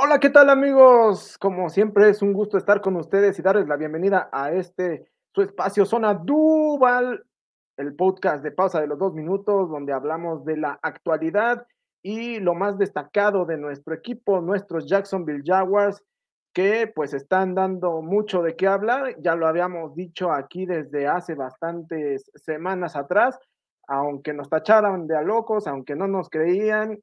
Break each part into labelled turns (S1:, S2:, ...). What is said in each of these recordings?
S1: Hola, ¿qué tal amigos? Como siempre es un gusto estar con ustedes y darles la bienvenida a este su espacio Zona Duval, el podcast de pausa de los dos minutos donde hablamos de la actualidad y lo más destacado de nuestro equipo, nuestros Jacksonville Jaguars, que pues están dando mucho de qué hablar. Ya lo habíamos dicho aquí desde hace bastantes semanas atrás, aunque nos tacharan de a locos, aunque no nos creían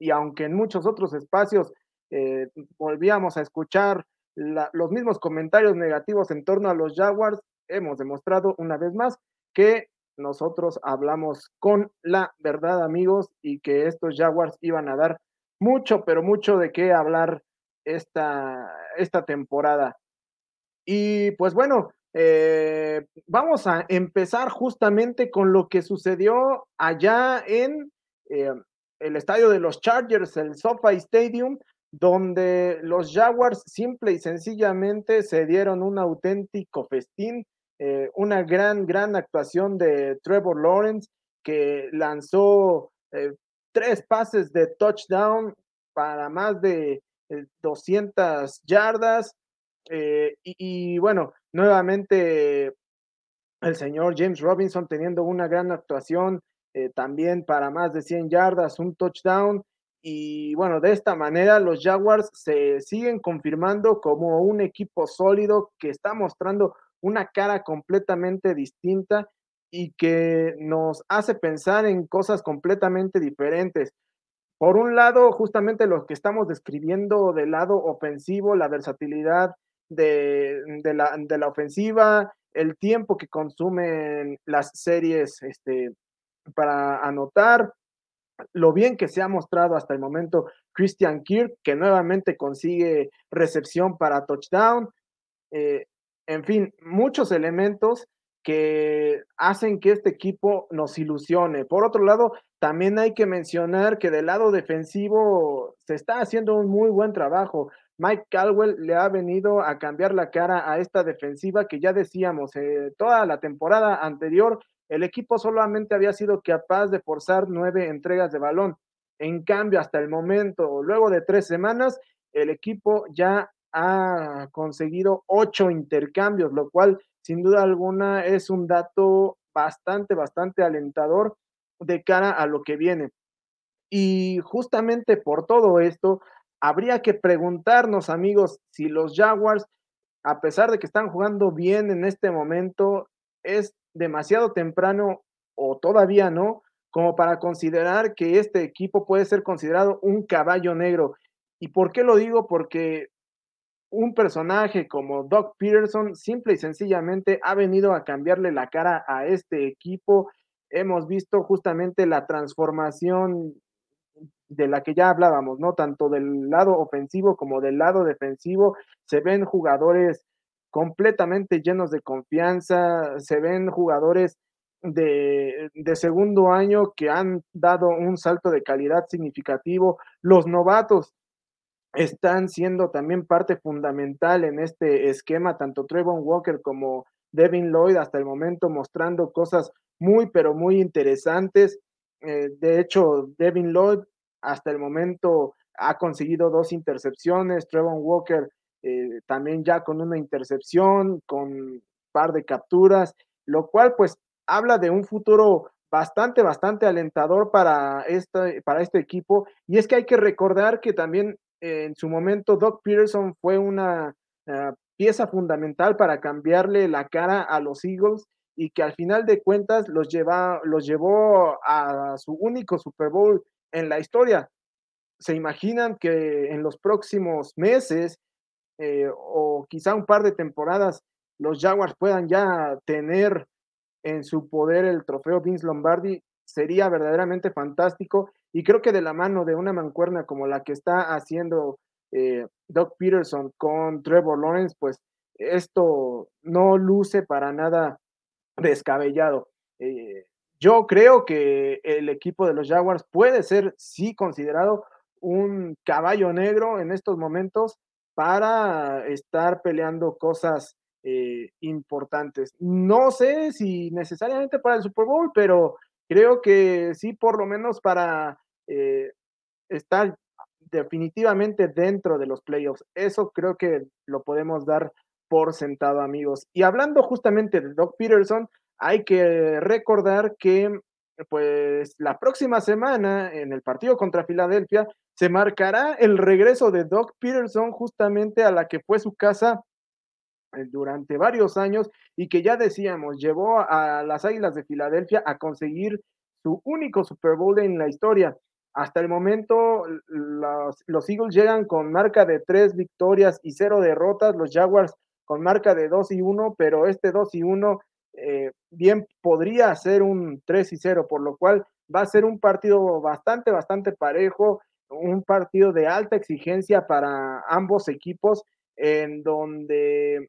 S1: y aunque en muchos otros espacios eh, volvíamos a escuchar los mismos comentarios negativos en torno a los Jaguars, hemos demostrado una vez más que nosotros hablamos con la verdad, amigos, y que estos Jaguars iban a dar mucho, pero mucho de qué hablar esta, esta temporada. Y pues bueno, eh, vamos a empezar justamente con lo que sucedió allá en eh, el estadio de los Chargers, el SoFi Stadium, donde los Jaguars simple y sencillamente se dieron un auténtico festín, eh, una gran, gran actuación de Trevor Lawrence, que lanzó eh, tres pases de touchdown para más de 200 eh, yardas. Eh, y, y, bueno, nuevamente el señor James Robinson teniendo una gran actuación también para más de 100 yardas, un touchdown. Y bueno, de esta manera los Jaguars se siguen confirmando como un equipo sólido que está mostrando una cara completamente distinta y que nos hace pensar en cosas completamente diferentes. Por un lado, justamente lo que estamos describiendo del lado ofensivo, la versatilidad de, la, ofensiva, el tiempo que consumen las series este, para anotar, lo bien que se ha mostrado hasta el momento Christian Kirk, que nuevamente consigue recepción para touchdown. Eh, en fin, muchos elementos que hacen que este equipo nos ilusione. Por otro lado, también hay que mencionar que del lado defensivo se está haciendo un muy buen trabajo. Mike Caldwell le ha venido a cambiar la cara a esta defensiva que ya decíamos, eh, toda la temporada anterior el equipo solamente había sido capaz de forzar nueve entregas de balón. En cambio, hasta el momento, luego de tres semanas, el equipo ya ha conseguido ocho intercambios, lo cual sin duda alguna es un dato bastante, bastante alentador de cara a lo que viene. Y justamente por todo esto, habría que preguntarnos, amigos, si los Jaguars, a pesar de que están jugando bien en este momento, es demasiado temprano o todavía no, como para considerar que este equipo puede ser considerado un caballo negro. ¿Y por qué lo digo? Porque un personaje como Doc Peterson simple y sencillamente ha venido a cambiarle la cara a este equipo. Hemos visto justamente la transformación de la que ya hablábamos, ¿no? Tanto del lado ofensivo como del lado defensivo. Se ven jugadores completamente llenos de confianza, se ven jugadores de, de, segundo año que han dado un salto de calidad significativo. Los novatos están siendo también parte fundamental en este esquema, tanto Trevon Walker como Devin Lloyd hasta el momento mostrando cosas muy, pero muy interesantes. Eh, de hecho, Devin Lloyd hasta el momento ha conseguido dos intercepciones, Trevon Walker eh, también ya con una intercepción, con un par de capturas, lo cual pues habla de un futuro bastante, bastante alentador para este, para este equipo. Y es que hay que recordar que también eh, en su momento Doc Peterson fue una uh, pieza fundamental para cambiarle la cara a los Eagles y que al final de cuentas los, lleva, los llevó a su único Super Bowl en la historia. Se imaginan que en los próximos meses eh, o quizá un par de temporadas los Jaguars puedan ya tener en su poder el trofeo Vince Lombardi, sería verdaderamente fantástico. Y creo que de la mano de una mancuerna como la que está haciendo eh, Doug Peterson con Trevor Lawrence, pues esto no luce para nada descabellado. Eh, yo creo que el equipo de los Jaguars puede ser, sí, considerado un caballo negro en estos momentos para estar peleando cosas eh, importantes. No sé si necesariamente para el Super Bowl, pero creo que sí, por lo menos para eh, estar definitivamente dentro de los playoffs. Eso creo que lo podemos dar por sentado, amigos. Y hablando justamente de Doc Peterson, hay que recordar que pues la próxima semana en el partido contra Filadelfia se marcará el regreso de Doc Peterson justamente a la que fue su casa eh, durante varios años y que ya decíamos, llevó a las Águilas de Filadelfia a conseguir su único Super Bowl en la historia. Hasta el momento, los, Eagles llegan con marca de tres victorias y cero derrotas, los Jaguars con marca de dos y uno, pero este dos y uno eh, bien podría ser un 3 y 0, por lo cual va a ser un partido bastante, bastante parejo, un partido de alta exigencia para ambos equipos, en donde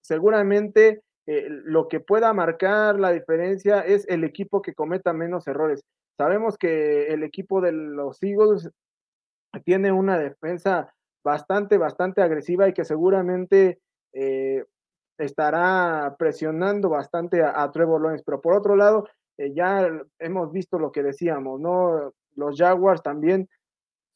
S1: seguramente eh, lo que pueda marcar la diferencia es el equipo que cometa menos errores. Sabemos que el equipo de los Eagles tiene una defensa bastante, bastante agresiva y que seguramente eh, estará presionando bastante a, Trevor Lawrence. Pero por otro lado, eh, ya hemos visto lo que decíamos, ¿no? Los Jaguars también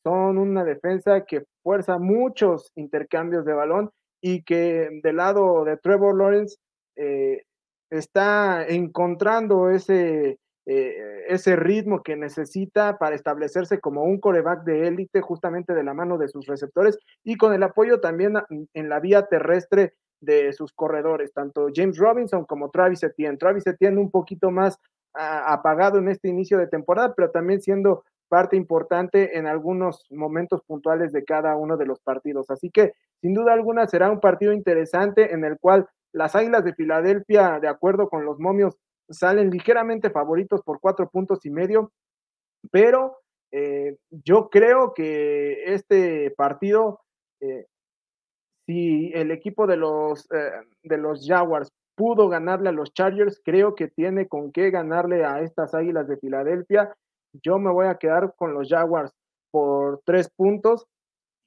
S1: son una defensa que fuerza muchos intercambios de balón y que del lado de Trevor Lawrence eh, está encontrando ese, eh, ese ritmo que necesita para establecerse como un coreback de élite justamente de la mano de sus receptores y con el apoyo también en la vía terrestre de sus corredores, tanto James Robinson como Travis Etienne. Travis Etienne un poquito más ah, apagado en este inicio de temporada, pero también siendo parte importante en algunos momentos puntuales de cada uno de los partidos. Así que, sin duda alguna, será un partido interesante en el cual las Águilas de Filadelfia, de acuerdo con los momios, salen ligeramente favoritos por cuatro puntos y medio, pero eh, yo creo que este partido eh, si el equipo de los, eh, de los Jaguars pudo ganarle a los Chargers, creo que tiene con qué ganarle a estas Águilas de Filadelfia. Yo me voy a quedar con los Jaguars por tres puntos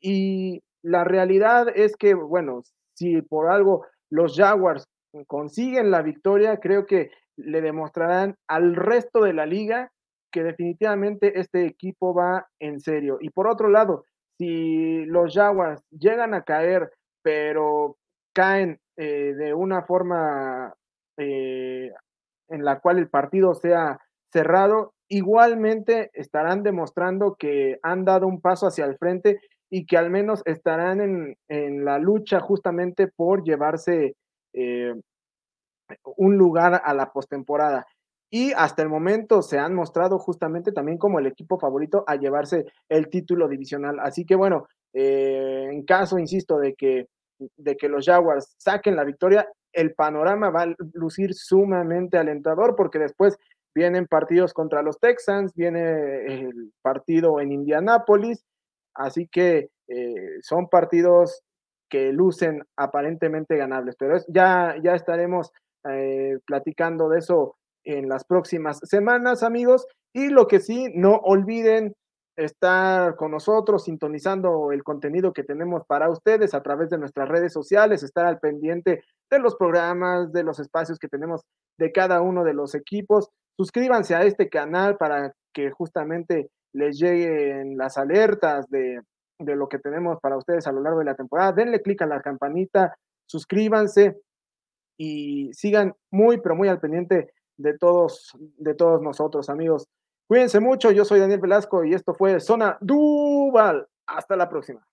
S1: y la realidad es que, bueno, si por algo los Jaguars consiguen la victoria, creo que le demostrarán al resto de la liga que definitivamente este equipo va en serio. Y por otro lado, si los Jaguars llegan a caer pero caen eh, de una forma eh, en la cual el partido sea cerrado, igualmente estarán demostrando que han dado un paso hacia el frente y que al menos estarán en, en la lucha justamente por llevarse eh, un lugar a la postemporada. Y hasta el momento se han mostrado justamente también como el equipo favorito a llevarse el título divisional. Así que bueno, eh, en caso, insisto, de que, de que los Jaguars saquen la victoria, el panorama va a lucir sumamente alentador porque después vienen partidos contra los Texans, viene el partido en Indianápolis, así que eh, son partidos que lucen aparentemente ganables, pero ya, ya estaremos eh, platicando de eso en las próximas semanas, amigos. Y lo que sí, no olviden estar con nosotros, sintonizando el contenido que tenemos para ustedes a través de nuestras redes sociales, estar al pendiente de los programas, de los espacios que tenemos de cada uno de los equipos. Suscríbanse a este canal para que justamente les lleguen las alertas de, de lo que tenemos para ustedes a lo largo de la temporada. Denle clic a la campanita, suscríbanse y sigan muy, pero muy al pendiente de todos, de todos nosotros, amigos. Cuídense mucho, yo soy Daniel Velasco y esto fue Zona Duval. Hasta la próxima.